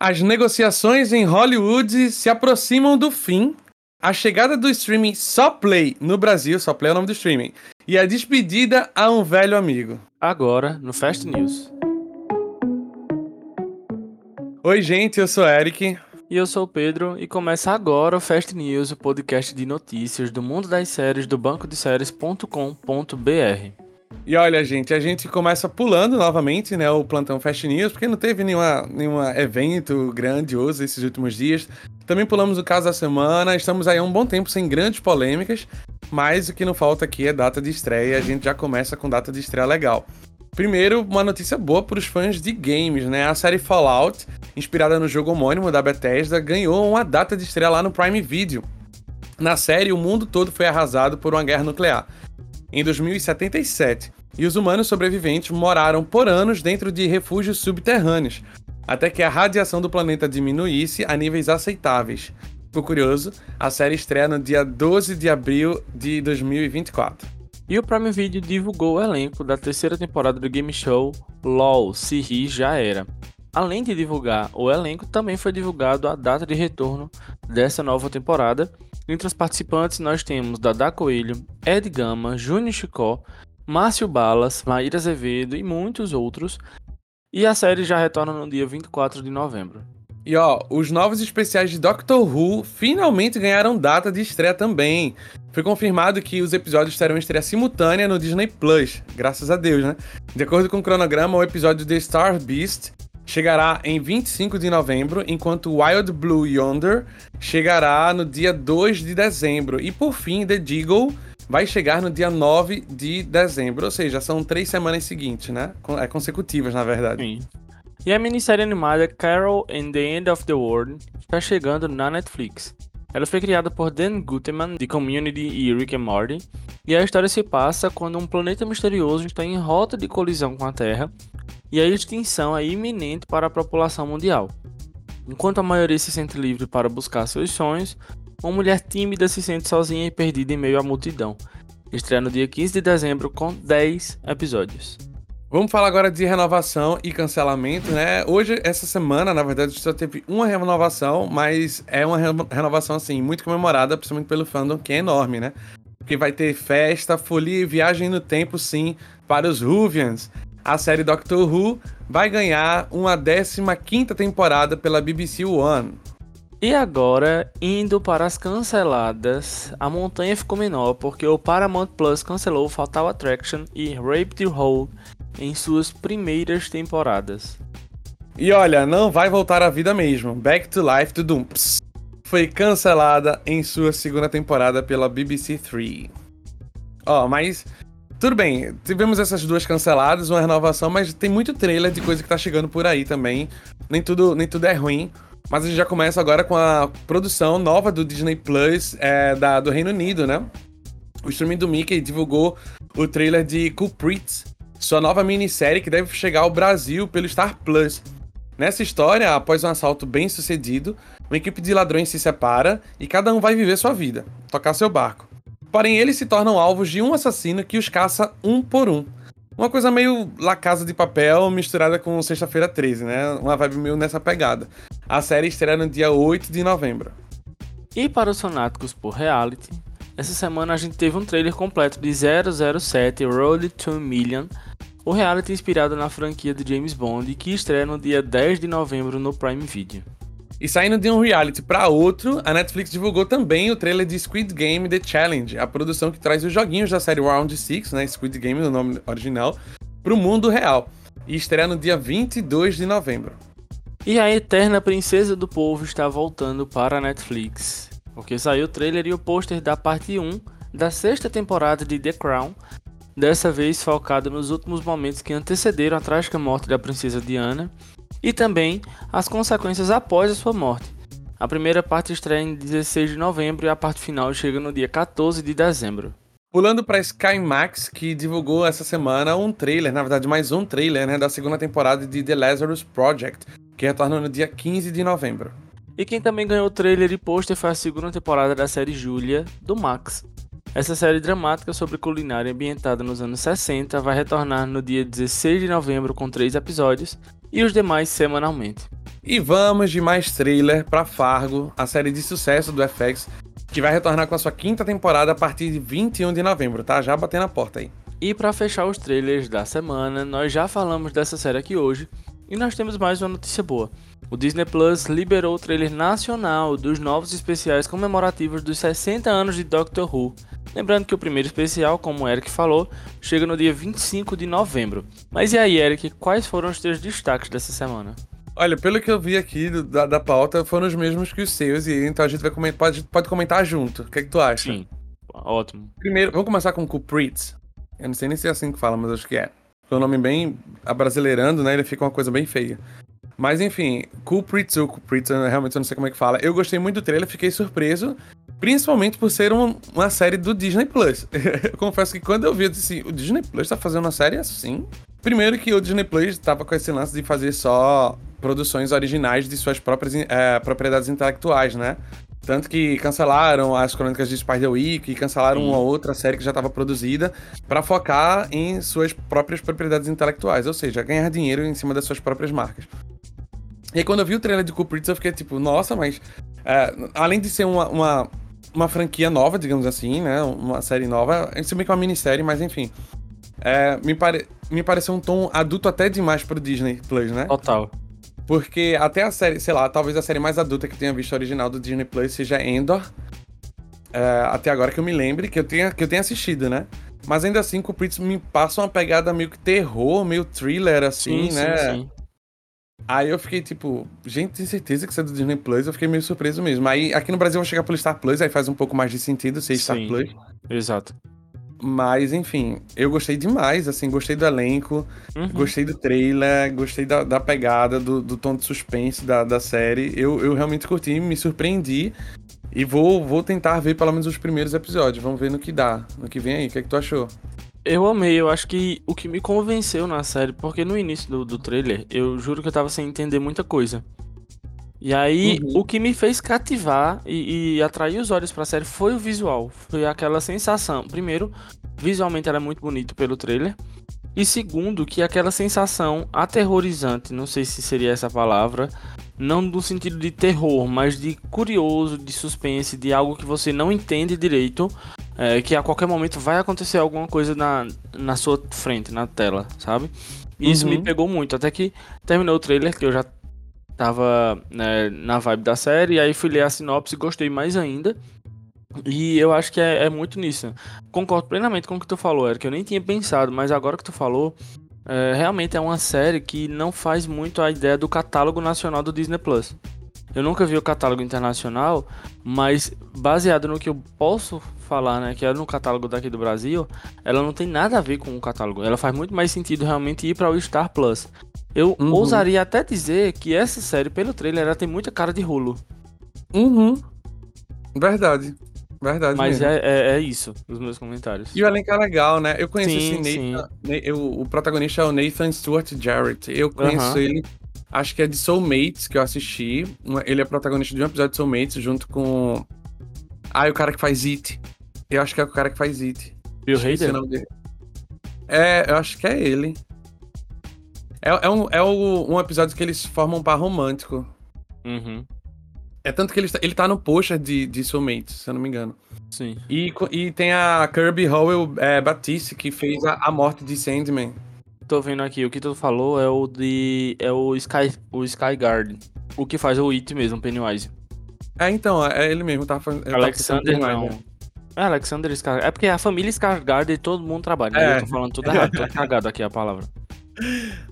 As negociações em Hollywood se aproximam do fim. A chegada do streaming só play no Brasil, só play é o nome do streaming, e a despedida a um velho amigo. Agora no Fast News. Oi, gente, eu sou Eric. E eu sou o Pedro e começa agora o Fast News, o podcast de notícias do mundo das séries do banco de séries.com.br. E olha, gente, a gente começa pulando novamente, né, o plantão Fast News, porque não teve nenhuma, nenhum evento grandioso esses últimos dias. Também pulamos o caso da semana, estamos aí há um bom tempo sem grandes polêmicas, mas o que não falta aqui é data de estreia, a gente já começa com data de estreia legal. Primeiro, uma notícia boa para os fãs de games, né? A série Fallout, inspirada no jogo homônimo da Bethesda, ganhou uma data de estreia lá no Prime Video. Na série, o mundo todo foi arrasado por uma guerra nuclear em 2077, e os humanos sobreviventes moraram por anos dentro de refúgios subterrâneos, até que a radiação do planeta diminuísse a níveis aceitáveis. Ficou curioso? A série estreia no dia 12 de abril de 2024. E o Prime Video divulgou o elenco da terceira temporada do game show LOL Se Ri Já Era. Além de divulgar o elenco, também foi divulgado a data de retorno dessa nova temporada, entre os participantes, nós temos Dada Coelho, Ed Gama, Júnior Chicó, Márcio Balas, Maíra Azevedo e muitos outros. E a série já retorna no dia 24 de novembro. E ó, os novos especiais de Doctor Who finalmente ganharam data de estreia também. Foi confirmado que os episódios terão estreia simultânea no Disney Plus, graças a Deus, né? De acordo com o cronograma, o episódio The Star Beast chegará em 25 de novembro, enquanto Wild Blue Yonder chegará no dia 2 de dezembro. E por fim, The Deagle vai chegar no dia 9 de dezembro. Ou seja, são três semanas seguintes, né? É consecutivas, na verdade. Sim. E a minissérie animada Carol and the End of the World está chegando na Netflix. Ela foi criada por Dan Gutman, de Community e Rick and Morty, e a história se passa quando um planeta misterioso está em rota de colisão com a Terra e a extinção é iminente para a população mundial. Enquanto a maioria se sente livre para buscar seus sonhos, uma mulher tímida se sente sozinha e perdida em meio à multidão. Estreia no dia 15 de dezembro com 10 episódios. Vamos falar agora de renovação e cancelamento, né? Hoje, essa semana, na verdade, só teve uma renovação, mas é uma renovação, assim, muito comemorada, principalmente pelo fandom, que é enorme, né? Porque vai ter festa, folia e viagem no tempo, sim, para os Ruvians a série Doctor Who vai ganhar uma 15 temporada pela BBC One. E agora, indo para as canceladas, a montanha ficou menor porque o Paramount Plus cancelou Fatal Attraction e Rape the Hole em suas primeiras temporadas. E olha, não vai voltar à vida mesmo. Back to Life to Dumps foi cancelada em sua segunda temporada pela BBC 3. Ó, oh, mas tudo bem, tivemos essas duas canceladas, uma renovação, mas tem muito trailer de coisa que tá chegando por aí também. Nem tudo, nem tudo é ruim. Mas a gente já começa agora com a produção nova do Disney Plus é, da, do Reino Unido, né? O streaming do Mickey divulgou o trailer de Culprits, sua nova minissérie que deve chegar ao Brasil pelo Star Plus. Nessa história, após um assalto bem sucedido, uma equipe de ladrões se separa e cada um vai viver sua vida, tocar seu barco. Porém, eles se tornam alvos de um assassino que os caça um por um. Uma coisa meio La Casa de Papel misturada com Sexta-feira 13, né? Uma vibe meio nessa pegada. A série estreia no dia 8 de novembro. E para os fanáticos por reality, essa semana a gente teve um trailer completo de 007 Road to Million, o reality inspirado na franquia de James Bond que estreia no dia 10 de novembro no Prime Video. E saindo de um reality para outro, a Netflix divulgou também o trailer de Squid Game The Challenge, a produção que traz os joguinhos da série Round 6, né, Squid Game no nome original, para o mundo real. E estreia no dia 22 de novembro. E a eterna princesa do povo está voltando para a Netflix, porque saiu o trailer e o pôster da parte 1 da sexta temporada de The Crown, dessa vez focado nos últimos momentos que antecederam a trágica morte da princesa Diana e também as consequências após a sua morte. A primeira parte estreia em 16 de novembro e a parte final chega no dia 14 de dezembro. Pulando para Sky Max, que divulgou essa semana um trailer, na verdade mais um trailer, né, da segunda temporada de The Lazarus Project, que retorna no dia 15 de novembro. E quem também ganhou o trailer e pôster foi a segunda temporada da série Julia, do Max. Essa série dramática sobre culinária ambientada nos anos 60 vai retornar no dia 16 de novembro com três episódios e os demais semanalmente. E vamos de mais trailer para Fargo, a série de sucesso do FX, que vai retornar com a sua quinta temporada a partir de 21 de novembro, tá? Já batendo a porta aí. E para fechar os trailers da semana, nós já falamos dessa série aqui hoje, e nós temos mais uma notícia boa. O Disney Plus liberou o trailer nacional dos novos especiais comemorativos dos 60 anos de Doctor Who. Lembrando que o primeiro especial, como o Eric falou, chega no dia 25 de novembro. Mas e aí, Eric, quais foram os teus destaques dessa semana? Olha, pelo que eu vi aqui do, da, da pauta, foram os mesmos que os seus, e então a gente vai comentar, pode, pode comentar junto. O que, é que tu acha? Sim, ótimo. Primeiro, vamos começar com o Culprit. Eu não sei nem se é assim que fala, mas acho que é. É um nome bem abrasileirando, né? Ele fica uma coisa bem feia. Mas enfim, Culprit ou Culprit, realmente eu não sei como é que fala. Eu gostei muito do trailer, fiquei surpreso. Principalmente por ser um, uma série do Disney Plus. eu confesso que quando eu vi, eu disse assim, o Disney Plus tá fazendo uma série assim? Primeiro que o Disney Plus tava com esse lance de fazer só produções originais de suas próprias é, propriedades intelectuais, né? Tanto que cancelaram as crônicas de Spider-Week e cancelaram Sim. uma outra série que já estava produzida para focar em suas próprias propriedades intelectuais, ou seja, ganhar dinheiro em cima das suas próprias marcas. E aí, quando eu vi o trailer de Culprits, eu fiquei tipo, nossa, mas é, além de ser uma, uma, uma, franquia nova, digamos assim, né? Uma série nova, isso é meio que uma minissérie, mas enfim. É, me, pare... me pareceu um tom adulto até demais pro Disney Plus, né? Total. Porque até a série, sei lá, talvez a série mais adulta que eu tenha visto original do Disney Plus seja Endor. É, até agora que eu me lembre, que eu tenha, que eu tenha assistido, né? Mas ainda assim, Culprits me passa uma pegada meio que terror, meio thriller, assim, sim, né? Sim, sim. Aí eu fiquei tipo, gente, tem certeza que isso é do Disney Plus? Eu fiquei meio surpreso mesmo. Aí aqui no Brasil eu vou chegar pelo Star Plus, aí faz um pouco mais de sentido ser Star Plus. Exato. Mas, enfim, eu gostei demais, assim, gostei do elenco, uhum. gostei do trailer, gostei da, da pegada, do, do, tom de suspense da, da série. Eu, eu realmente curti, me surpreendi. E vou, vou tentar ver pelo menos os primeiros episódios. Vamos ver no que dá, no que vem aí. O que é que tu achou? Eu amei, eu acho que o que me convenceu na série, porque no início do, do trailer, eu juro que eu tava sem entender muita coisa. E aí, uhum. o que me fez cativar e, e, atrair os olhos pra série foi o visual. Foi aquela sensação. Primeiro, visualmente era muito bonito pelo trailer. E segundo, que aquela sensação aterrorizante, não sei se seria essa palavra, não no sentido de terror, mas de curioso, de suspense, de algo que você não entende direito, é, que a qualquer momento vai acontecer alguma coisa na, na sua frente, na tela, sabe? Isso uhum. me pegou muito, até que terminou o trailer, que eu já tava né, na vibe da série, e aí fui ler a sinopse e gostei mais ainda. E eu acho que é, é, muito nisso. Concordo plenamente com o que tu falou, Eric. Eu nem tinha pensado, mas agora que tu falou, é, realmente é uma série que não faz muito a ideia do catálogo nacional do Disney Plus. Eu nunca vi o catálogo internacional, mas baseado no que eu posso falar, né, que é no catálogo daqui do Brasil, ela não tem nada a ver com o catálogo. Ela faz muito mais sentido realmente ir para o Star Plus. Eu uhum. ousaria até dizer que essa série, pelo trailer, ela tem muita cara de Hulu. Uhum. Verdade. Verdade. Mas é, é, é, isso, os meus comentários. E o elenco é legal, né? Eu conheço sim, esse Nathan. Eu, o protagonista é o Nathan Stewart Jarrett. Eu conheço uhum. ele, acho que é de Soulmates, que eu assisti. Ele é protagonista de um episódio de Soulmates junto com. Ah, o cara que faz It. Eu acho que é o cara que faz It. Bill Hader? É, eu acho que é ele. É, é, um, é um episódio que eles formam um par romântico. Uhum. É tanto que ele, ele tá no pôster de, de Soulmates, se eu não me engano. Sim. E, e tem a Kirby Howell é, Batiste, que fez a, a morte de Sandman. Tô vendo aqui, o que tu falou é o de. é o Sky, o Skyguard. O que faz o It mesmo, Pennywise. É, então, é ele mesmo, tá fazendo. Alexander tá não. É, Alexander Skyguard. É porque a família Skyguard todo mundo trabalha. Né? É. Eu tô falando tudo errado, tô cagado aqui a palavra.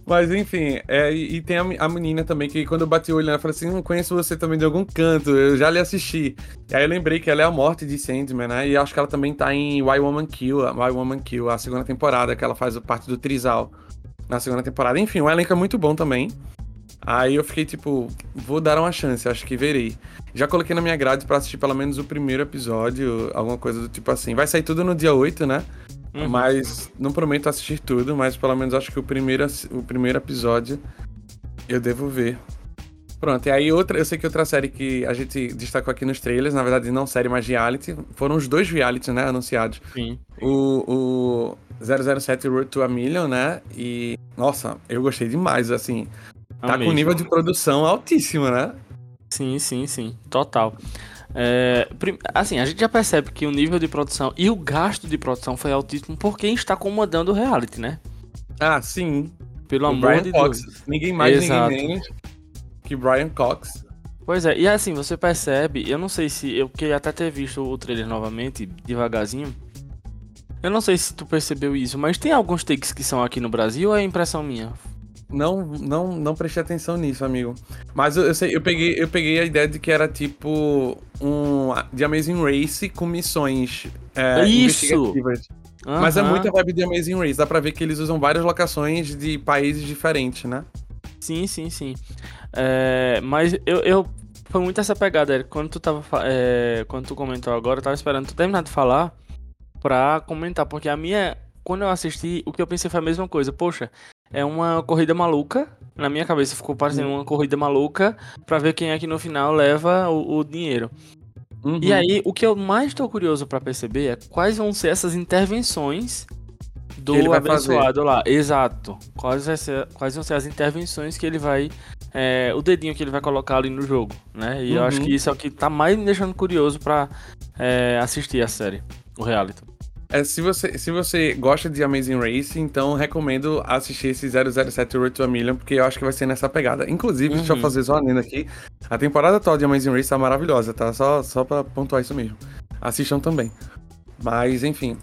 Mas enfim, é, e, tem a, a, menina também que quando eu bati o olho nela, eu falei assim: não conheço você também de algum canto, eu já lhe assisti. E aí eu lembrei que ela é a morte de Sandman, né? E acho que ela também tá em Why Woman Kill, Why Woman Kill, a segunda temporada, que ela faz parte do Trizal na segunda temporada. Enfim, o elenco é muito bom também. Aí eu fiquei tipo, vou dar uma chance, acho que verei. Já coloquei na minha grade para assistir pelo menos o primeiro episódio, alguma coisa do tipo assim. Vai sair tudo no dia 8, né? Uhum. Mas não prometo assistir tudo, mas pelo menos acho que o primeiro, o primeiro episódio eu devo ver. Pronto, e aí outra, eu sei que outra série que a gente destacou aqui nos trailers, na verdade não série, mas reality, foram os dois realities, né, anunciados. Sim. O, o 007 Road to a Million, né, e, nossa, eu gostei demais, assim, Tá Amei. com nível de produção altíssimo, né? Sim, sim, sim. Total. É, assim, a gente já percebe que o nível de produção e o gasto de produção foi altíssimo por quem está comandando o reality, né? Ah, sim. Pelo o amor Brian de Cox. Deus. Ninguém mais, Exato. ninguém menos que Brian Cox. Pois é, e assim, você percebe, eu não sei se. Eu queria até ter visto o trailer novamente, devagarzinho. Eu não sei se tu percebeu isso, mas tem alguns takes que são aqui no Brasil ou é impressão minha? Não, não, não prestei atenção nisso, amigo. Mas eu, eu sei, eu peguei, eu peguei a ideia de que era tipo um de Amazing Race com missões é, Isso! investigativas. Mas é muita vibe de Amazing Race. Dá pra ver que eles usam várias locações de países diferentes, né? Sim, sim, sim. É, mas eu, eu. Foi muito essa pegada, Eric. Quando tu tava. é, quando tu comentou agora, eu tava esperando tu terminar de falar pra comentar. Porque a minha. Quando eu assisti, o que eu pensei foi a mesma coisa. Poxa, é uma corrida maluca. Na minha cabeça ficou parecendo uma corrida maluca pra ver quem é que no final leva o, o dinheiro. Uhum. E aí, o que eu mais tô curioso pra perceber é quais vão ser essas intervenções do abençoado lá. Exato. Quais, vai ser- quais vão ser as intervenções que ele vai. é, o dedinho que ele vai colocar ali no jogo, né? E eu acho Uhum. que isso é o que tá mais me deixando curioso pra é, assistir a série, o reality. É, se, você, se você gosta de Amazing Race, então recomendo assistir esse 007 Road to a Million, porque eu acho que vai ser nessa pegada. Inclusive, deixa eu Uhum. fazer só uma adendo aqui. A temporada atual de Amazing Race tá maravilhosa, tá? Só, só pra pontuar isso mesmo. Assistam também. Mas, enfim.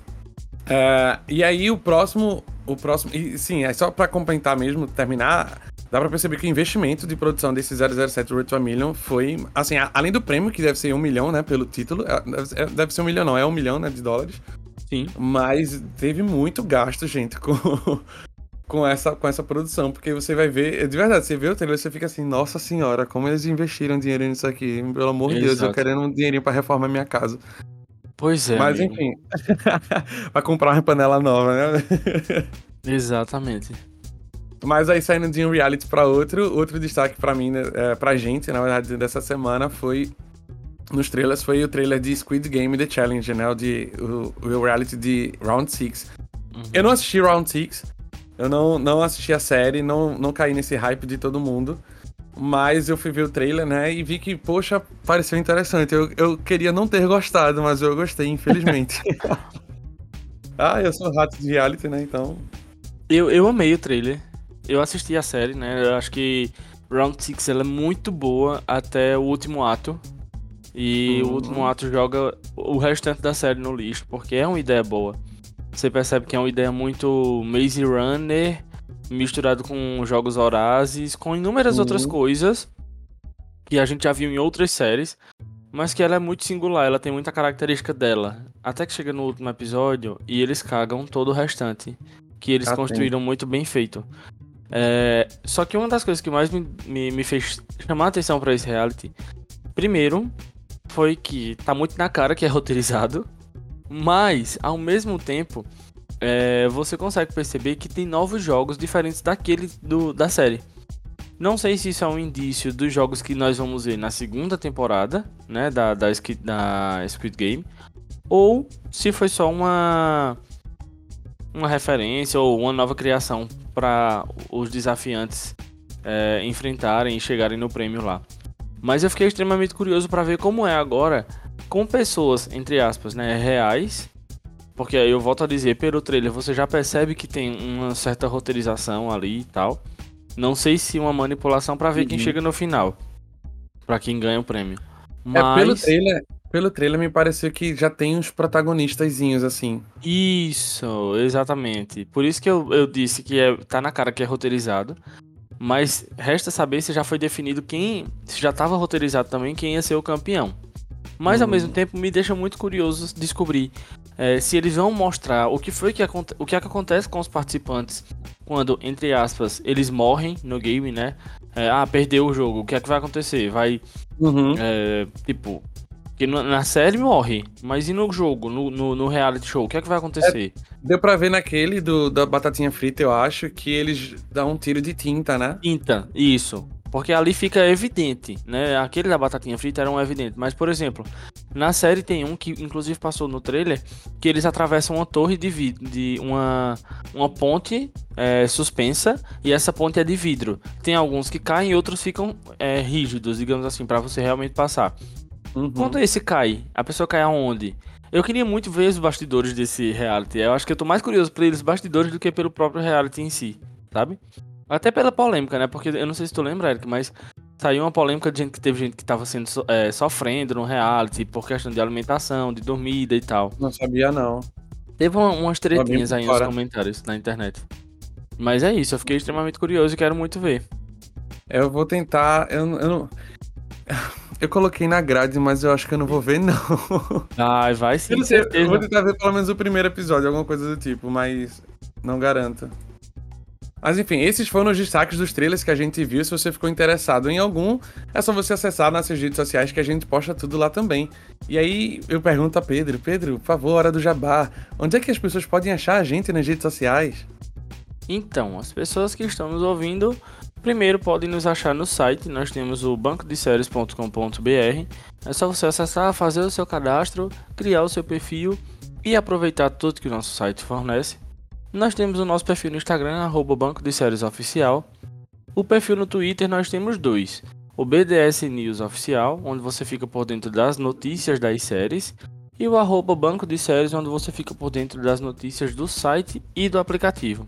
É, e aí, o próximo. O próximo. E sim, é só pra complementar mesmo, terminar. Dá pra perceber que o investimento de produção desse 007 Road to a Million foi. Assim, a- além do prêmio, que deve ser um milhão, né? Pelo título. é, deve- é, deve ser um milhão, não, é um milhão, né? De dólares. Sim. Mas teve muito gasto, gente, com, com, essa, com essa produção. Porque você vai ver. De verdade, você vê o trailer e você fica assim, nossa senhora, como eles investiram dinheiro nisso aqui. Pelo amor de Deus, eu querendo um dinheirinho pra reformar minha casa. Pois é. Mas amigo. enfim. pra comprar uma panela nova, né? Exatamente. Mas aí saindo de um reality pra outro, outro destaque pra mim, né, é, pra gente, na verdade, dessa semana foi. Nos trailers foi o trailer de Squid Game The Challenge, né? O, de, o, o reality de Round 6. Uhum. Eu não assisti Round 6. Eu não, não assisti a série, não, não caí nesse hype de todo mundo. Mas eu fui ver o trailer, né? E vi que, poxa, pareceu interessante. Eu, eu queria não ter gostado, mas eu gostei, infelizmente. ah, eu sou rato de reality, né? Então. Eu, eu amei o trailer. Eu assisti a série, né? Eu acho que Round 6 ela é muito boa até o último ato. E o Hum. último ato joga o restante da série no lixo, porque é uma ideia boa. Você percebe que é uma ideia muito Maze Runner, misturado com jogos horazes, com inúmeras Uhum. outras coisas que a gente já viu em outras séries, mas que ela é muito singular, ela tem muita característica dela. Até que chega no último episódio e eles cagam todo o restante, que eles Ah, tem. construíram muito bem feito. É, só que uma das coisas que mais me, me, me fez chamar a atenção pra esse reality, primeiro, foi que tá muito na cara que é roteirizado, mas ao mesmo tempo é, você consegue perceber que tem novos jogos diferentes daquele do, da série. Não sei se isso é um indício dos jogos que nós vamos ver na segunda temporada, né, da, da, da Squid Game, ou se foi só uma uma referência ou uma nova criação para os desafiantes é, enfrentarem e chegarem no prêmio lá. Mas eu fiquei extremamente curioso para ver como é agora com pessoas, entre aspas, né, reais. Porque aí eu volto a dizer, pelo trailer você já percebe que tem uma certa roteirização ali e tal. Não sei se uma manipulação para ver quem Uhum. chega no final. Pra quem ganha o prêmio. É, pelo Mas trailer, pelo trailer me pareceu que já tem uns protagonistazinhos, assim. Isso, exatamente. Por isso que eu, eu disse que é, tá na cara que é roteirizado. Mas resta saber se já foi definido quem. Se já estava roteirizado também quem ia ser o campeão. Mas ao Hum. mesmo tempo me deixa muito curioso descobrir é, se eles vão mostrar o que foi que o que, é que acontece com os participantes quando, entre aspas, eles morrem no game, né? É, ah, perdeu o jogo, o que é que vai acontecer? Vai Uhum. é, tipo, que na série morre, mas e no jogo, no, no, no reality show, o que é que vai acontecer? Deu pra ver naquele do, da batatinha frita, eu acho, que eles dão um tiro de tinta, né? Tinta, isso. Porque ali fica evidente, né? Aquele da batatinha frita era um evidente. Mas, por exemplo, na série tem um que inclusive passou no trailer, que eles atravessam uma torre de vidro, de uma, uma ponte é, suspensa, e essa ponte é de vidro. Tem alguns que caem e outros ficam é, rígidos, digamos assim, para você realmente passar. Uhum. Quando esse cai, a pessoa cai aonde? Eu queria muito ver os bastidores desse reality. Eu acho que eu tô mais curioso por eles bastidores do que pelo próprio reality em si, sabe? Até pela polêmica, né? Porque eu não sei se tu lembra, Eric, mas saiu uma polêmica de gente que teve gente que tava sendo é, sofrendo no reality por questão de alimentação, de dormida e tal. Não sabia, não. Teve uma, umas tretinhas aí nos comentários na internet. Mas é isso, eu fiquei extremamente curioso e quero muito ver. Eu vou tentar. Eu, eu não. Eu coloquei na grade, mas eu acho que eu não vou ver, não. Ai, vai sim. Eu, sei, eu vou tentar ver pelo menos o primeiro episódio, alguma coisa do tipo, mas não garanto. Mas enfim, esses foram os destaques dos trailers que a gente viu. Se você ficou interessado em algum, é só você acessar nossas redes sociais que a gente posta tudo lá também. E aí eu pergunto a Pedro: Pedro, por favor, hora do jabá. Onde é que as pessoas podem achar a gente nas redes sociais? Então, as pessoas que estão nos ouvindo, primeiro podem nos achar no site. Nós temos o bancodeséries.com.br. É só você acessar, fazer o seu cadastro, criar o seu perfil e aproveitar tudo que o nosso site fornece. Nós temos o nosso perfil no Instagram, arroba Banco de Séries Oficial. O perfil no Twitter nós temos dois. O BDS News Oficial, onde você fica por dentro das notícias das séries. E o arroba Banco de Séries, onde você fica por dentro das notícias do site e do aplicativo.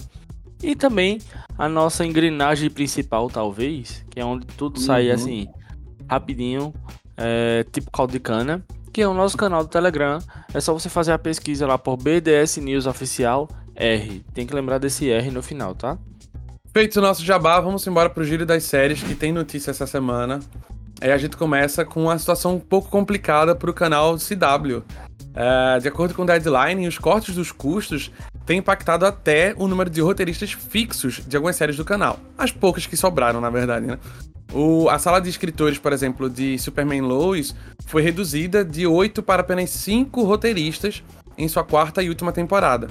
E também a nossa engrenagem principal, talvez, que é onde tudo uhum. sai assim, rapidinho, é, tipo caldo de cana, que é o nosso canal do Telegram. É só você fazer a pesquisa lá por BDS News Oficial R. Tem que lembrar desse R no final, tá? Feito o nosso jabá, vamos embora pro giro das séries que tem notícia essa semana. Aí a gente começa com uma situação um pouco complicada pro canal CW. É, de acordo com o Deadline, os cortes dos custos têm impactado até o número de roteiristas fixos de algumas séries do canal. As poucas que sobraram, na verdade, né? O, a sala de escritores, por exemplo, de Superman Lois foi reduzida de 8 para apenas 5 roteiristas em sua quarta e última temporada.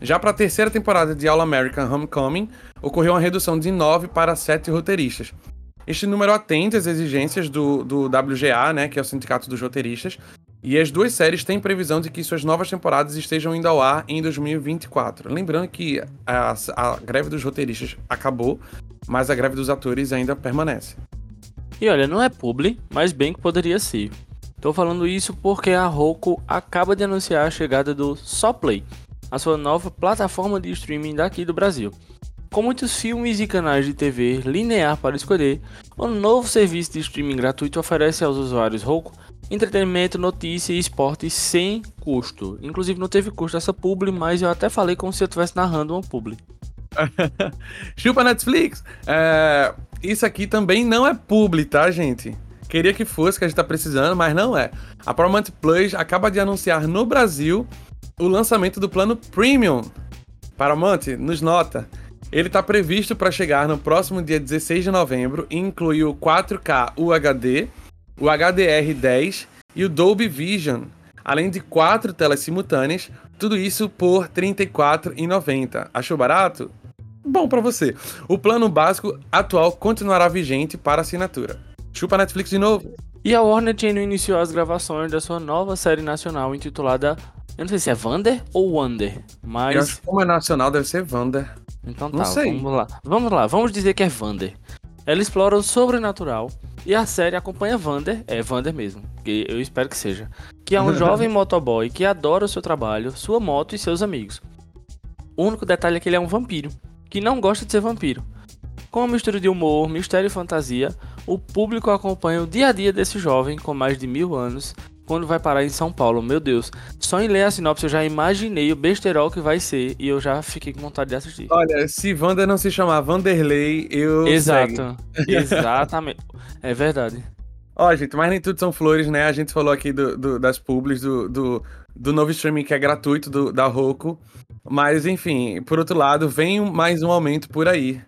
Já para a terceira temporada de All American Homecoming, ocorreu uma redução de 9 para 7 roteiristas. Este número atende às exigências do, do WGA, né, que é o Sindicato dos Roteiristas, e as duas séries têm previsão de que suas novas temporadas estejam indo ao ar em 2024. Lembrando que a, a greve dos roteiristas acabou, mas a greve dos atores ainda permanece. E olha, não é publi, mas bem que poderia ser. Tô falando isso porque a Roku acaba de anunciar a chegada do Só Play, a sua nova plataforma de streaming daqui do Brasil. Com muitos filmes e canais de TV linear para escolher, o novo serviço de streaming gratuito oferece aos usuários Roku entretenimento, notícia e esporte sem custo. Inclusive não teve custo essa publi, mas eu até falei como se eu estivesse narrando uma publi. Chupa Netflix! É, isso aqui também não é publi, tá, gente? Queria que fosse, que a gente tá precisando, mas não é. A Paramount Plus acaba de anunciar no Brasil o lançamento do plano Premium. Paramount, nos nota. Ele está previsto para chegar no próximo dia 16 de novembro e inclui o 4K UHD, o HDR10 e o Dolby Vision, além de quatro telas simultâneas, tudo isso por R$ 34,90. Achou barato? Bom para você. O plano básico atual continuará vigente para assinatura. Chupa Netflix de novo. E a Warner Channel iniciou as gravações da sua nova série nacional intitulada eu não sei se é Vander ou Wander, mas. Eu acho que como é nacional, deve ser Vander. Então tá, não sei. vamos lá. Vamos lá, vamos dizer que é Vander. Ela explora o sobrenatural e a série acompanha Vander, é Vander mesmo, que eu espero que seja, que é um jovem motoboy que adora o seu trabalho, sua moto e seus amigos. O único detalhe é que ele é um vampiro, que não gosta de ser vampiro. Com uma mistura de humor, mistério e fantasia, o público acompanha o dia a dia desse jovem com mais de mil anos quando vai parar em São Paulo. Meu Deus, só em ler a sinopse eu já imaginei o besterol que vai ser e eu já fiquei com vontade de assistir. Olha, se Wander não se chamar Vanderlei, eu. Exato, exatamente. É verdade. Ó, gente, mas nem tudo são flores, né? A gente falou aqui do, do das publis, do, do, do, novo streaming que é gratuito do, da Roku. Mas, enfim, por outro lado, vem mais um aumento por aí.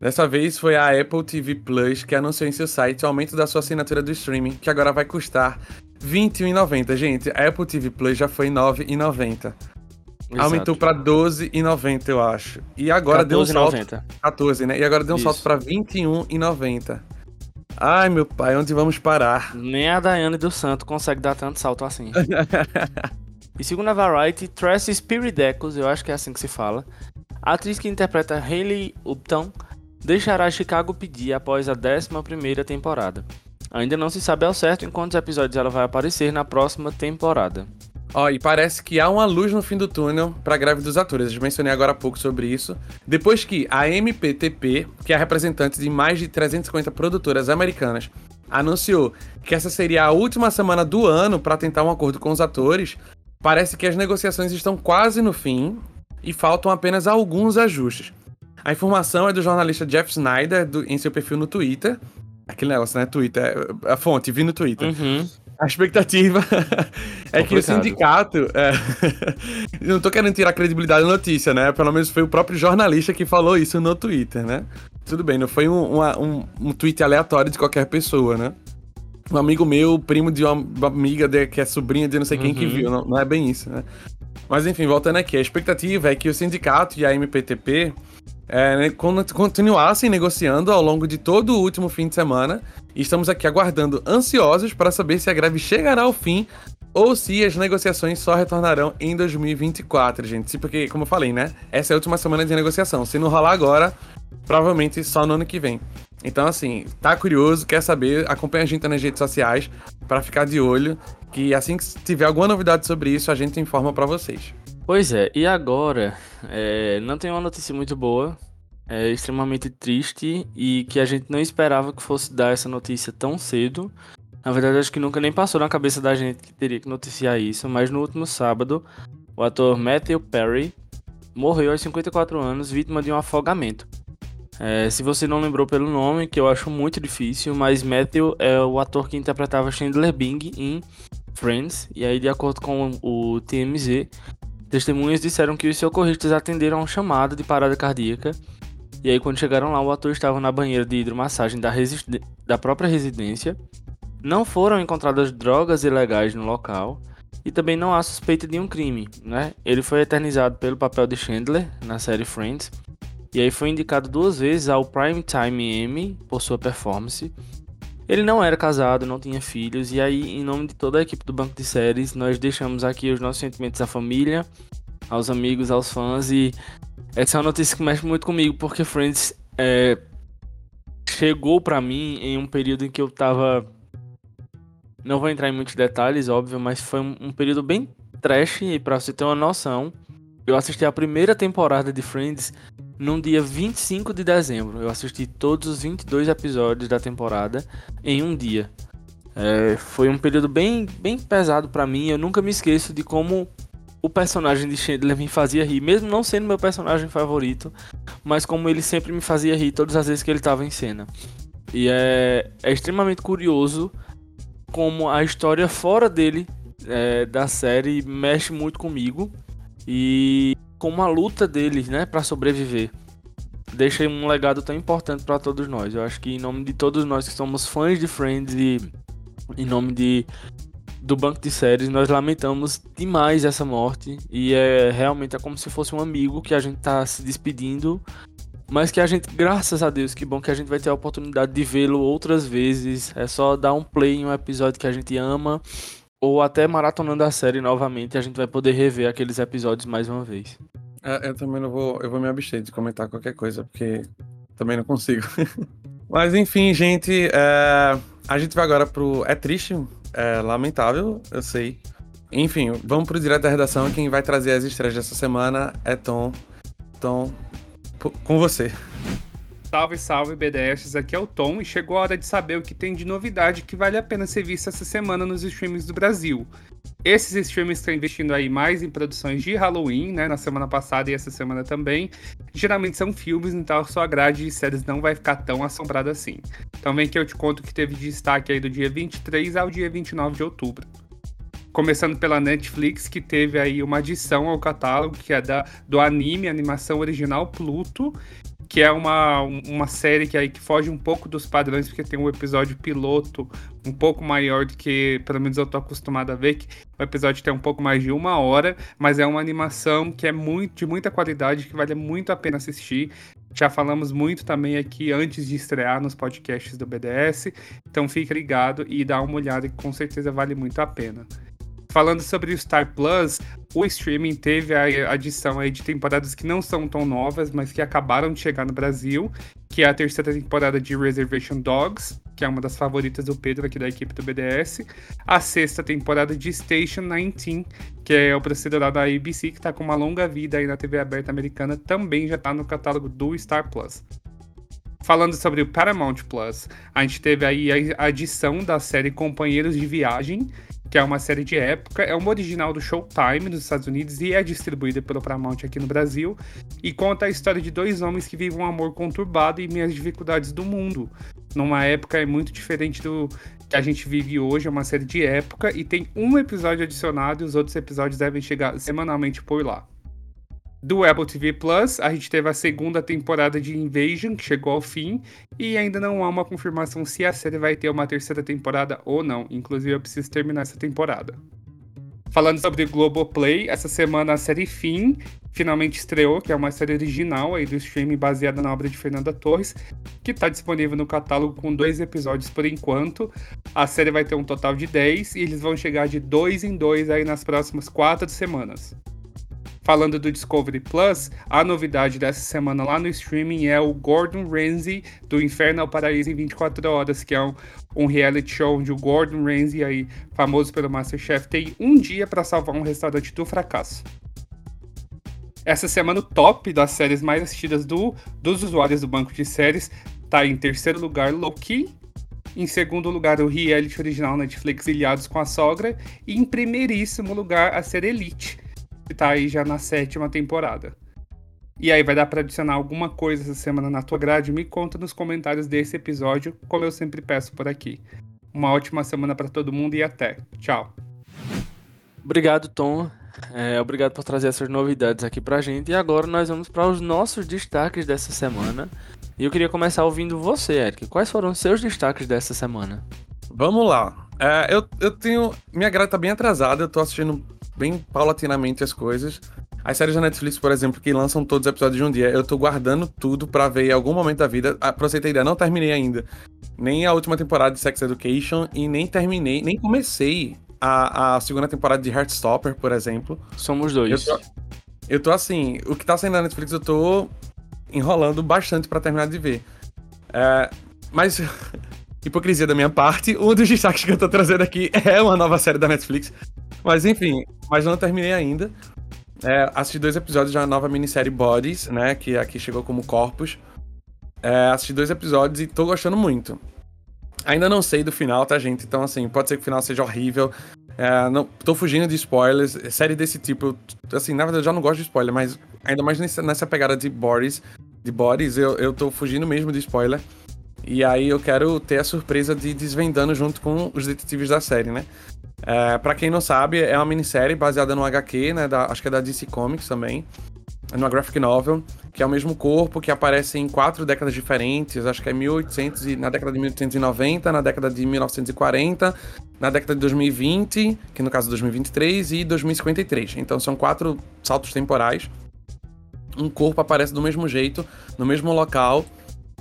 Dessa vez foi a Apple TV Plus que anunciou em seu site o aumento da sua assinatura do streaming, que agora vai custar 21,90, gente. A Apple TV Plus já foi 9,90. Aumentou para 12,90, eu acho. E agora deu um salto. 14, né? E agora deu um Isso. salto para 21,90. Ai, meu pai, onde vamos parar? Nem a Daiane do Santo consegue dar tanto salto assim. e segundo a Variety, Tracy Spiridecos, eu acho que é assim que se fala, a atriz que interpreta Hayley Upton deixará Chicago PD após a 11ª temporada. Ainda não se sabe ao certo em quantos episódios ela vai aparecer na próxima temporada. Ó, oh, e parece que há uma luz no fim do túnel para a greve dos atores. Eu mencionei agora há pouco sobre isso. Depois que a MPTP, que é a representante de mais de 350 produtoras americanas, anunciou que essa seria a última semana do ano para tentar um acordo com os atores, parece que as negociações estão quase no fim e faltam apenas alguns ajustes. A informação é do jornalista Jeff Snyder do, em seu perfil no Twitter. Aquele negócio, né? Twitter. A fonte, vi no Twitter. Uhum. A expectativa é que o sindicato. É... não tô querendo tirar a credibilidade da notícia, né? Pelo menos foi o próprio jornalista que falou isso no Twitter, né? Tudo bem, não foi um, uma, um, um tweet aleatório de qualquer pessoa, né? Um amigo meu, primo de uma amiga de, que é sobrinha de não sei quem que uhum. viu, não, não é bem isso, né? Mas enfim, voltando aqui, a expectativa é que o sindicato e a MPTP é, né, continuassem negociando ao longo de todo o último fim de semana. E estamos aqui aguardando ansiosos para saber se a greve chegará ao fim ou se as negociações só retornarão em 2024, gente. Porque, como eu falei, né? Essa é a última semana de negociação. Se não rolar agora, provavelmente só no ano que vem. Então, assim, tá curioso, quer saber, acompanha a gente nas redes sociais para ficar de olho. Que assim que tiver alguma novidade sobre isso, a gente informa para vocês. Pois é, e agora, é, não tem uma notícia muito boa, é extremamente triste e que a gente não esperava que fosse dar essa notícia tão cedo. Na verdade, acho que nunca nem passou na cabeça da gente que teria que noticiar isso, mas no último sábado, o ator Matthew Perry morreu aos 54 anos, vítima de um afogamento. É, se você não lembrou pelo nome, que eu acho muito difícil, mas Matthew é o ator que interpretava Chandler Bing em Friends, e aí, de acordo com o TMZ, Testemunhas disseram que os socorristas atenderam a um chamado de parada cardíaca. E aí, quando chegaram lá, o ator estava na banheira de hidromassagem da, da própria residência. Não foram encontradas drogas ilegais no local. E também não há suspeita de um crime, né? Ele foi eternizado pelo papel de Chandler na série Friends. E aí foi indicado duas vezes ao Primetime Emmy por sua performance. Ele não era casado, não tinha filhos, e aí, em nome de toda a equipe do Banco de Séries, nós deixamos aqui os nossos sentimentos à família, aos amigos, aos fãs, e essa é uma notícia que mexe muito comigo, porque Friends é, chegou para mim em um período em que eu tava. Não vou entrar em muitos detalhes, óbvio, mas foi um, período bem trash, e pra você ter uma noção, eu assisti a primeira temporada de Friends num dia 25 de dezembro. Eu assisti todos os 22 episódios da temporada em um dia. É, foi um período bem, bem pesado para mim. Eu nunca me esqueço de como o personagem de Chandler me fazia rir, mesmo não sendo meu personagem favorito, mas como ele sempre me fazia rir todas as vezes que ele estava em cena. E é, é, extremamente curioso como a história fora dele, é, da série, mexe muito comigo. E com uma luta deles, né, para sobreviver. Deixa um legado tão importante para todos nós. Eu acho que em nome de todos nós que somos fãs de Friends e em nome de do banco de séries, nós lamentamos demais essa morte e é realmente é como se fosse um amigo que a gente tá se despedindo, mas que a gente, graças a Deus, que bom que a gente vai ter a oportunidade de vê-lo outras vezes. É só dar um play em um episódio que a gente ama ou até maratonando a série novamente, a gente vai poder rever aqueles episódios mais uma vez. É, eu também não vou. Eu vou me abster de comentar qualquer coisa, porque também não consigo. Mas enfim, gente. É, a gente vai agora pro. É triste, é lamentável, eu sei. Enfim, vamos pro direto da redação. Quem vai trazer as estreias dessa semana é Tom. Tom, com você. Salve, salve, BDS, aqui é o Tom e chegou a hora de saber o que tem de novidade que vale a pena ser visto essa semana nos streams do Brasil. Esses streams estão investindo aí mais em produções de Halloween, né, na semana passada e essa semana também. Geralmente são filmes, então a sua grade de séries não vai ficar tão assombrada assim. Então vem que eu te conto que teve destaque aí do dia 23 ao dia 29 de outubro. Começando pela Netflix, que teve aí uma adição ao catálogo, que é da, do anime, animação original Pluto, que é uma, uma série que aí que foge um pouco dos padrões, porque tem um episódio piloto um pouco maior do que, pelo menos eu tô acostumado a ver, que o episódio tem um pouco mais de uma hora, mas é uma animação que é muito, de muita qualidade, que vale muito a pena assistir. Já falamos muito também aqui antes de estrear nos podcasts do BDS. Então fique ligado e dá uma olhada que com certeza vale muito a pena. Falando sobre o Star Plus, o streaming teve a adição aí de temporadas que não são tão novas, mas que acabaram de chegar no Brasil, que é a terceira temporada de Reservation Dogs, que é uma das favoritas do Pedro aqui da equipe do BDS, a sexta temporada de Station 19, que é o procedural da ABC, que está com uma longa vida aí na TV aberta americana, também já está no catálogo do Star Plus. Falando sobre o Paramount Plus, a gente teve aí a adição da série Companheiros de Viagem, que é uma série de época, é uma original do Showtime nos Estados Unidos e é distribuída pelo Paramount aqui no Brasil, e conta a história de dois homens que vivem um amor conturbado e minhas dificuldades do mundo. Numa época é muito diferente do que a gente vive hoje, é uma série de época e tem um episódio adicionado e os outros episódios devem chegar semanalmente por lá. Do Apple TV Plus, a gente teve a segunda temporada de Invasion, que chegou ao fim, e ainda não há uma confirmação se a série vai ter uma terceira temporada ou não. Inclusive, eu preciso terminar essa temporada. Falando sobre Globoplay, essa semana a série Fim finalmente estreou, que é uma série original aí do streaming baseada na obra de Fernanda Torres, que está disponível no catálogo com dois episódios por enquanto. A série vai ter um total de 10 e eles vão chegar de dois em dois aí nas próximas quatro semanas. Falando do Discovery Plus, a novidade dessa semana lá no streaming é o Gordon Ramsay do Inferno ao Paraíso em 24 horas, que é um, um reality show onde o Gordon Ramsay, aí, famoso pelo Masterchef, tem um dia para salvar um restaurante do fracasso. Essa semana o top das séries mais assistidas do, dos usuários do banco de séries tá em terceiro lugar Loki, em segundo lugar o reality original Netflix Ilhados com a Sogra. E em primeiríssimo lugar a série Elite tá aí já na sétima temporada. E aí, vai dar para adicionar alguma coisa essa semana na tua grade? Me conta nos comentários desse episódio, como eu sempre peço por aqui. Uma ótima semana para todo mundo e até. Tchau. Obrigado, Tom. É, obrigado por trazer essas novidades aqui pra gente. E agora nós vamos para os nossos destaques dessa semana. E eu queria começar ouvindo você, Eric. Quais foram os seus destaques dessa semana? Vamos lá. É, eu, eu tenho. Minha grade tá bem atrasada, eu tô assistindo bem paulatinamente as coisas. As séries da Netflix, por exemplo, que lançam todos os episódios de um dia, eu tô guardando tudo para ver em algum momento da vida. Ah, pra você ter ideia, não terminei ainda. Nem a última temporada de Sex Education e nem terminei, nem comecei a, a segunda temporada de Heartstopper, por exemplo. Somos dois. Eu tô, eu tô assim, o que tá saindo da Netflix eu tô enrolando bastante para terminar de ver. É, mas, hipocrisia da minha parte, um dos destaques que eu tô trazendo aqui é uma nova série da Netflix. Mas enfim, mas não terminei ainda. É, assisti dois episódios da nova minissérie Bodies, né? Que aqui chegou como Corpus. É, assisti dois episódios e tô gostando muito. Ainda não sei do final, tá, gente? Então, assim, pode ser que o final seja horrível. É, não, tô fugindo de spoilers. Série desse tipo, eu, assim, na verdade eu já não gosto de spoiler, mas ainda mais nessa, nessa pegada de Boris, de Boris, eu, eu tô fugindo mesmo de spoiler. E aí eu quero ter a surpresa de desvendando junto com os detetives da série, né? É, para quem não sabe, é uma minissérie baseada no HQ, né? Da, acho que é da DC Comics também. É numa graphic novel, que é o mesmo corpo, que aparece em quatro décadas diferentes. Acho que é 1800 e, na década de 1890, na década de 1940, na década de 2020, que no caso 2023, e 2053. Então são quatro saltos temporais. Um corpo aparece do mesmo jeito, no mesmo local,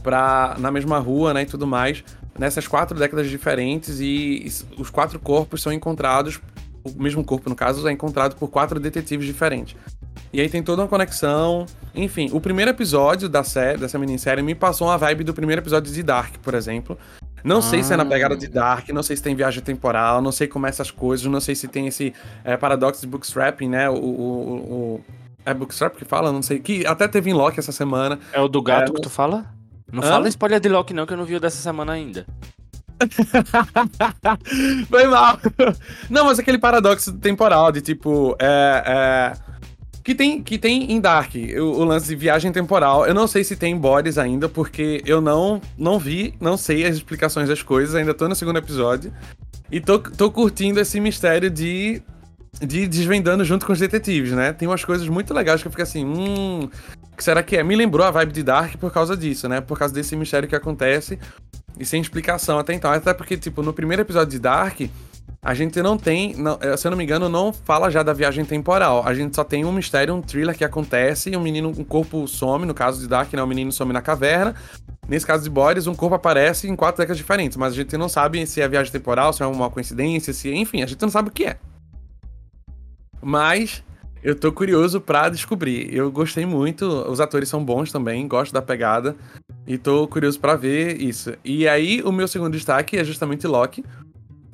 pra, na mesma rua, né, e tudo mais, nessas quatro décadas diferentes e os quatro corpos são encontrados, o mesmo corpo no caso, é encontrado por quatro detetives diferentes. E aí tem toda uma conexão. Enfim, o primeiro episódio da série, dessa minissérie me passou uma vibe do primeiro episódio de Dark, por exemplo. Não ah. sei se é na ah. pegada de Dark, não sei se tem viagem temporal, não sei como é essas coisas, não sei se tem esse é, paradoxo de bookstrapping, né? O, o, o, é bookstrap que fala? Não sei. Que até teve em Loki essa semana. É o do gato é, que tu fala? Não Hã? fala spoiler de Loki não, que eu não vi o dessa semana ainda. Foi mal. Não, mas aquele paradoxo temporal de tipo. É, é... Que, tem, que tem em Dark, o, o, lance de viagem temporal. Eu não sei se tem bodies ainda, porque eu não, não vi, não sei as explicações das coisas, ainda tô no segundo episódio. E tô, tô curtindo esse mistério de de desvendando junto com os detetives, né? Tem umas coisas muito legais que eu fico assim, hum, que será que é? Me lembrou a vibe de Dark por causa disso, né? Por causa desse mistério que acontece e sem explicação até então. Até porque, tipo, no primeiro episódio de Dark, a gente não tem, não, eh, se eu não me engano, não fala já da viagem temporal. A gente só tem um mistério, um thriller que acontece, um menino, um corpo some, no caso de Dark, né? O menino some na caverna. Nesse caso de Boris, um corpo aparece em quatro décadas diferentes, mas a gente não sabe se é viagem temporal, se é uma coincidência, se, enfim, a gente não sabe o que é. Mas eu tô curioso pra descobrir. Eu gostei muito, os atores são bons também, gosto da pegada. E tô curioso pra ver isso. E aí, o meu segundo destaque é justamente Loki.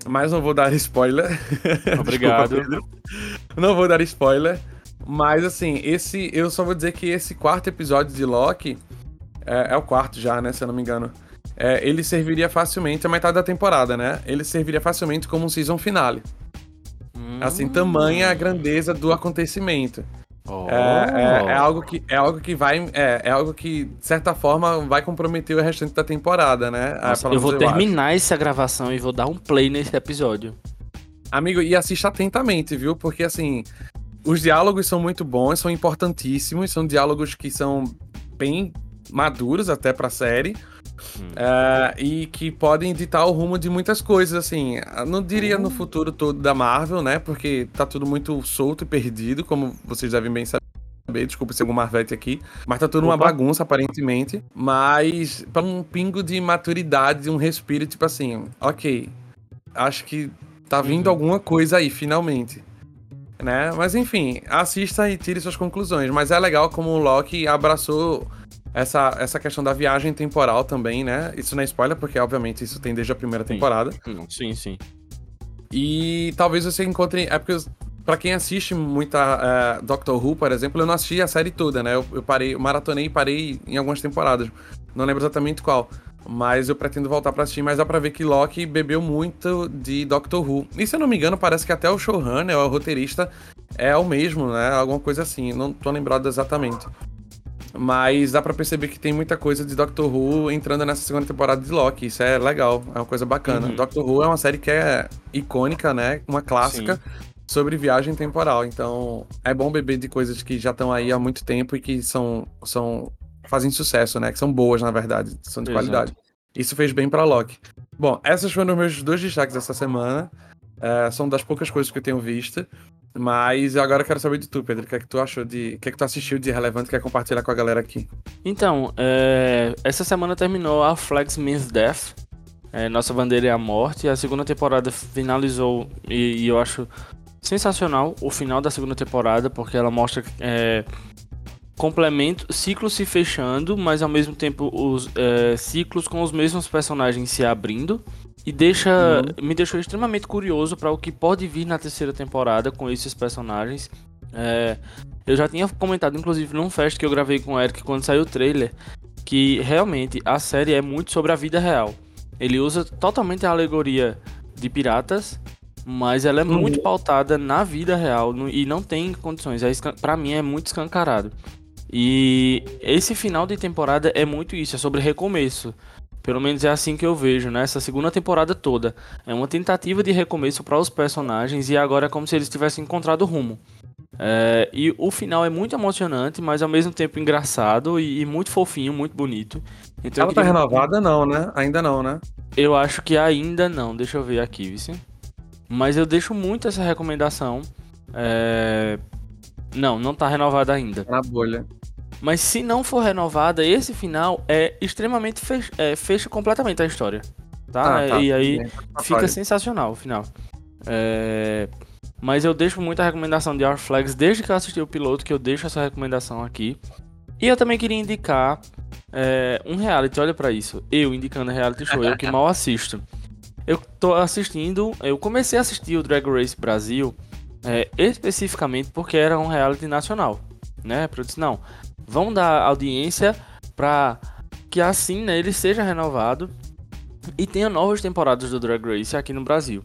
Mas não vou dar spoiler. Obrigado. Desculpa, não vou dar spoiler. Mas assim, esse. Eu só vou dizer que esse quarto episódio de Loki. É, é o quarto já, né? Se eu não me engano. É, ele serviria facilmente a metade da temporada, né? Ele serviria facilmente como um season finale. Assim, tamanha a grandeza do acontecimento. Oh. É, é, é, algo que, é algo que vai. É, é, algo que, de certa forma, vai comprometer o restante da temporada, né? Nossa, eu vou terminar acho. essa gravação e vou dar um play nesse episódio. Amigo, e assista atentamente, viu? Porque assim, os diálogos são muito bons, são importantíssimos, são diálogos que são bem maduros até pra série. Hum. Uh, e que podem ditar o rumo de muitas coisas, assim. Não diria no hum. futuro todo da Marvel, né? Porque tá tudo muito solto e perdido, como vocês devem bem saber. Desculpa se algum Marvete aqui. Mas tá tudo Opa. uma bagunça, aparentemente. Mas para um pingo de maturidade, um respiro, tipo assim, ok. Acho que tá vindo uhum. alguma coisa aí, finalmente. Né? Mas enfim, assista e tire suas conclusões. Mas é legal como o Loki abraçou essa, essa questão da viagem temporal também, né? Isso não é spoiler, porque obviamente isso tem desde a primeira sim. temporada. Sim, sim. E talvez você encontre. É porque, pra quem assiste muita uh, Doctor Who, por exemplo, eu não assisti a série toda, né? Eu, eu parei, eu maratonei e parei em algumas temporadas. Não lembro exatamente qual. Mas eu pretendo voltar para assistir, mas dá pra ver que Loki bebeu muito de Doctor Who. E se eu não me engano, parece que até o showrunner, o roteirista, é o mesmo, né? Alguma coisa assim. Não tô lembrado exatamente. Mas dá para perceber que tem muita coisa de Doctor Who entrando nessa segunda temporada de Loki. Isso é legal, é uma coisa bacana. Uhum. Doctor Who é uma série que é icônica, né? Uma clássica. Sim. Sobre viagem temporal. Então, é bom beber de coisas que já estão aí há muito tempo e que são, são fazem sucesso, né? Que são boas, na verdade, são de Exato. qualidade. Isso fez bem para Loki. Bom, essas foram os meus dois destaques dessa semana. É, são das poucas coisas que eu tenho visto. Mas agora eu quero saber de tu, Pedro. O que é que tu achou de. O que é que tu assistiu de relevante que quer compartilhar com a galera aqui? Então, é... essa semana terminou a Flags Means Death. É, Nossa Bandeira é a Morte. A segunda temporada finalizou e, e, eu acho sensacional o final da segunda temporada, porque ela mostra é, complemento, ciclos se fechando, mas ao mesmo tempo os é, ciclos com os mesmos personagens se abrindo. E deixa, uhum. me deixou extremamente curioso para o que pode vir na terceira temporada com esses personagens. É, eu já tinha comentado, inclusive, num fest que eu gravei com o Eric quando saiu o trailer, que realmente a série é muito sobre a vida real. Ele usa totalmente a alegoria de piratas, mas ela é uhum. muito pautada na vida real no, e não tem condições. É, para mim é muito escancarado. E esse final de temporada é muito isso, é sobre recomeço. Pelo menos é assim que eu vejo, né? Essa segunda temporada toda. É uma tentativa de recomeço para os personagens e agora é como se eles tivessem encontrado o rumo. É, e o final é muito emocionante, mas ao mesmo tempo engraçado e, e muito fofinho, muito bonito. Então, Ela tá renovada, não, né? Ainda não, né? Eu acho que ainda não. Deixa eu ver aqui, vice. Mas eu deixo muito essa recomendação. É... Não, não tá renovada ainda. Na bolha. Mas se não for renovada, esse final é extremamente fecha, é, fecha completamente a história. Tá? Ah, tá. E aí fica sensacional o final. É... Mas eu deixo muita recomendação de Our Flags desde que eu assisti o piloto, que eu deixo essa recomendação aqui. E eu também queria indicar é, um reality, olha para isso. Eu indicando reality show, eu que mal assisto. Eu tô assistindo, eu comecei a assistir o Drag Race Brasil é, especificamente porque era um reality nacional, né? Eu disse, não, vão dar audiência para que assim né, ele seja renovado e tenha novas temporadas do Drag Race aqui no Brasil.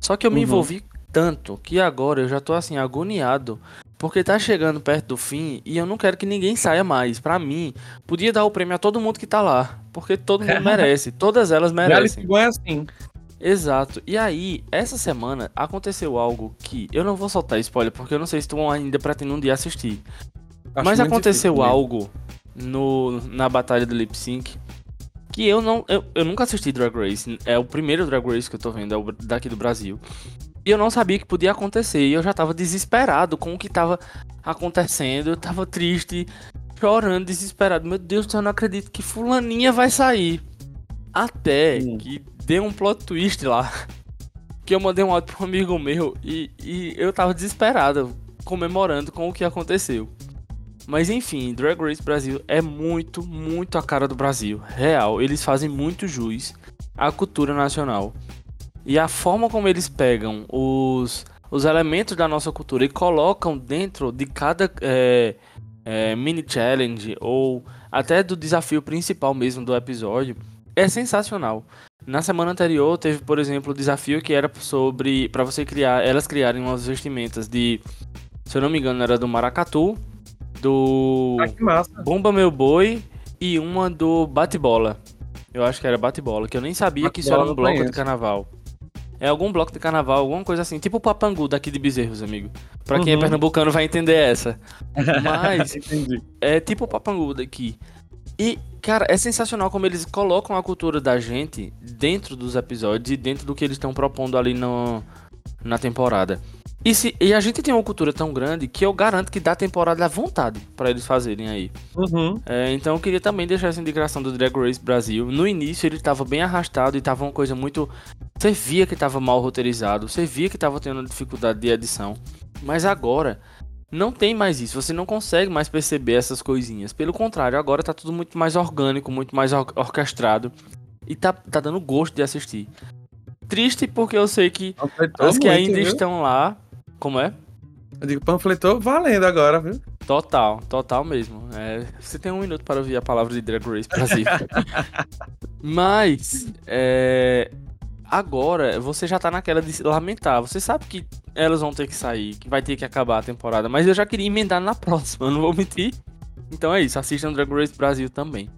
Só que eu me uhum. envolvi tanto que agora eu já tô assim agoniado porque tá chegando perto do fim e eu não quero que ninguém saia mais. Para mim, podia dar o prêmio a todo mundo que tá lá, porque todo mundo merece, todas elas merecem. É assim. Exato. E aí, essa semana aconteceu algo que eu não vou soltar spoiler porque eu não sei se tu ainda pretende um dia assistir. Acho Mas aconteceu algo no, na batalha do lip sync que eu não. Eu, eu nunca assisti Drag Race. É o primeiro Drag Race que eu tô vendo, é o daqui do Brasil. E eu não sabia que podia acontecer. E eu já tava desesperado com o que tava acontecendo. Eu tava triste, chorando, desesperado. Meu Deus eu não acredito que fulaninha vai sair. Até hum. que deu um plot twist lá. Que eu mandei um áudio pro um amigo meu e, e eu tava desesperado, comemorando com o que aconteceu. Mas enfim, Drag Race Brasil é muito, muito a cara do Brasil. Real, eles fazem muito jus à cultura nacional. E a forma como eles pegam os, os elementos da nossa cultura e colocam dentro de cada é, é, mini challenge ou até do desafio principal mesmo do episódio é sensacional. Na semana anterior teve, por exemplo, o desafio que era sobre para você criar, elas criarem umas vestimentas de, se eu não me engano, era do maracatu, do ah, Bomba Meu Boi e uma do Bate-Bola. Eu acho que era Bate-Bola, que eu nem sabia que isso era um bloco de carnaval. É algum bloco de carnaval, alguma coisa assim. Tipo o Papangu daqui de Bezerros, amigo. Pra quem é uhum. é pernambucano vai entender essa. Mas é tipo o Papangu daqui. E, cara, é sensacional como eles colocam a cultura da gente dentro dos episódios e dentro do que eles estão propondo ali no, na temporada. E, se, e a gente tem uma cultura tão grande que eu garanto que dá temporada à vontade para eles fazerem aí. Uhum. É, então eu queria também deixar essa indicação do Drag Race Brasil. No início ele estava bem arrastado e tava uma coisa muito. Você via que estava mal roteirizado, você via que estava tendo dificuldade de edição. Mas agora não tem mais isso, você não consegue mais perceber essas coisinhas. Pelo contrário, agora tá tudo muito mais orgânico, muito mais or orquestrado. E tá, tá dando gosto de assistir. Triste porque eu sei que as que ainda viu? estão lá como é? Eu digo, panfletou valendo agora, viu? Total, total mesmo. É, você tem um minuto para ouvir a palavra de Drag Race Brasil. Mas, é, agora você já tá naquela de se lamentar. Você sabe que elas vão ter que sair, que vai ter que acabar a temporada. Mas eu já queria emendar na próxima, não vou mentir. Então é isso, assistam Drag Race Brasil também.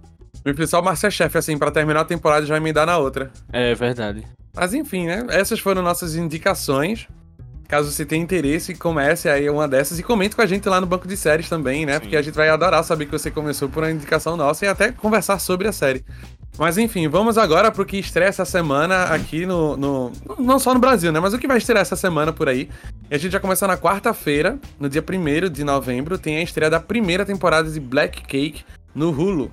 Me só o Masterchef, assim, para terminar a temporada e já emendar na outra. É verdade. Mas enfim, né? Essas foram nossas indicações. Caso você tenha interesse, comece aí uma dessas e comente com a gente lá no banco de séries também, né? Sim. Porque a gente vai adorar saber que você começou por uma indicação nossa e até conversar sobre a série. Mas enfim, vamos agora pro que estreia essa semana aqui no, no, Não só no Brasil, né? Mas o que vai estrear essa semana por aí. E a gente já começa na quarta-feira, no dia 1 de novembro, tem a estreia da primeira temporada de Black Cake no Hulu.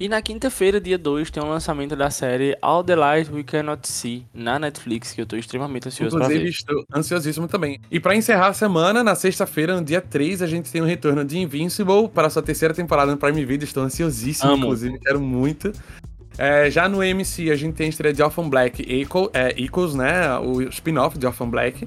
E na quinta-feira, dia 2, tem o um lançamento da série All the Light We Cannot See na Netflix, que eu tô extremamente ansioso Inclusive, pra ver. estou ansiosíssimo também. E para encerrar a semana, na sexta-feira, no dia 3, a gente tem o um retorno de Invincible para sua terceira temporada no Prime Video. Estou ansiosíssimo, Amo. inclusive, quero muito. É, já no MC, a gente tem a estreia de Orphan Black Equal, é, Equals, né? O spin-off de Orphan Black.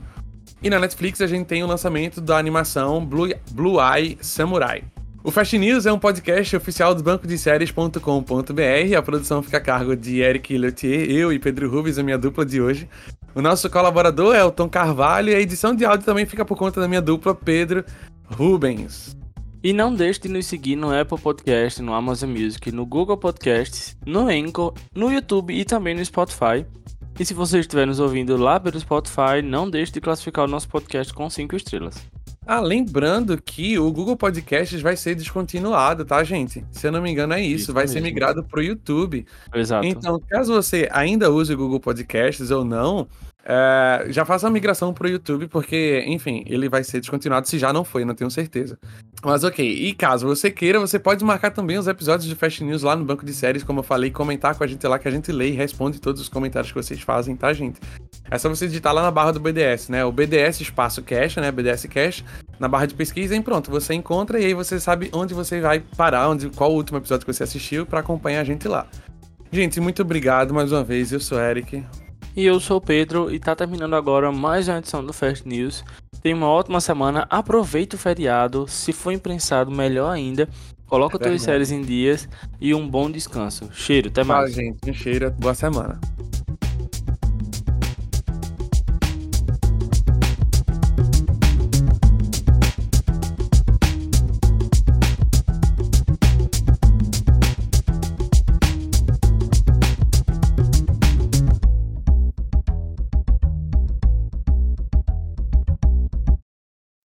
E na Netflix a gente tem o lançamento da animação Blue, Blue Eye Samurai. O Fast News é um podcast oficial do banco de séries.com.br. A produção fica a cargo de Eric Leutier, eu e Pedro Rubens, a minha dupla de hoje. O nosso colaborador é o Tom Carvalho e a edição de áudio também fica por conta da minha dupla, Pedro Rubens. E não deixe de nos seguir no Apple Podcast, no Amazon Music, no Google Podcasts, no Anchor, no YouTube e também no Spotify. E se você estiver nos ouvindo lá pelo Spotify, não deixe de classificar o nosso podcast com 5 estrelas. Ah, lembrando que o Google Podcasts vai ser descontinuado, tá, gente? Se eu não me engano, é isso. isso vai mesmo. ser migrado para o YouTube. Exato. Então, caso você ainda use o Google Podcasts ou não, é, já faça a migração pro YouTube, porque, enfim, ele vai ser descontinuado se já não foi, não tenho certeza. Mas ok, e caso você queira, você pode marcar também os episódios de Fast News lá no banco de séries, como eu falei, comentar com a gente lá que a gente lê e responde todos os comentários que vocês fazem, tá, gente? É só você digitar lá na barra do BDS, né? O BDS espaço cache, né? BDS cache, na barra de pesquisa e pronto, você encontra e aí você sabe onde você vai parar, onde, qual o último episódio que você assistiu para acompanhar a gente lá. Gente, muito obrigado mais uma vez. Eu sou Eric. E eu sou o Pedro e tá terminando agora mais uma edição do Fast News. Tenha uma ótima semana, aproveita o feriado, se for imprensado, melhor ainda. Coloca é suas séries em dias e um bom descanso. Cheiro, até mais. Tchau, gente. Um cheiro, boa semana.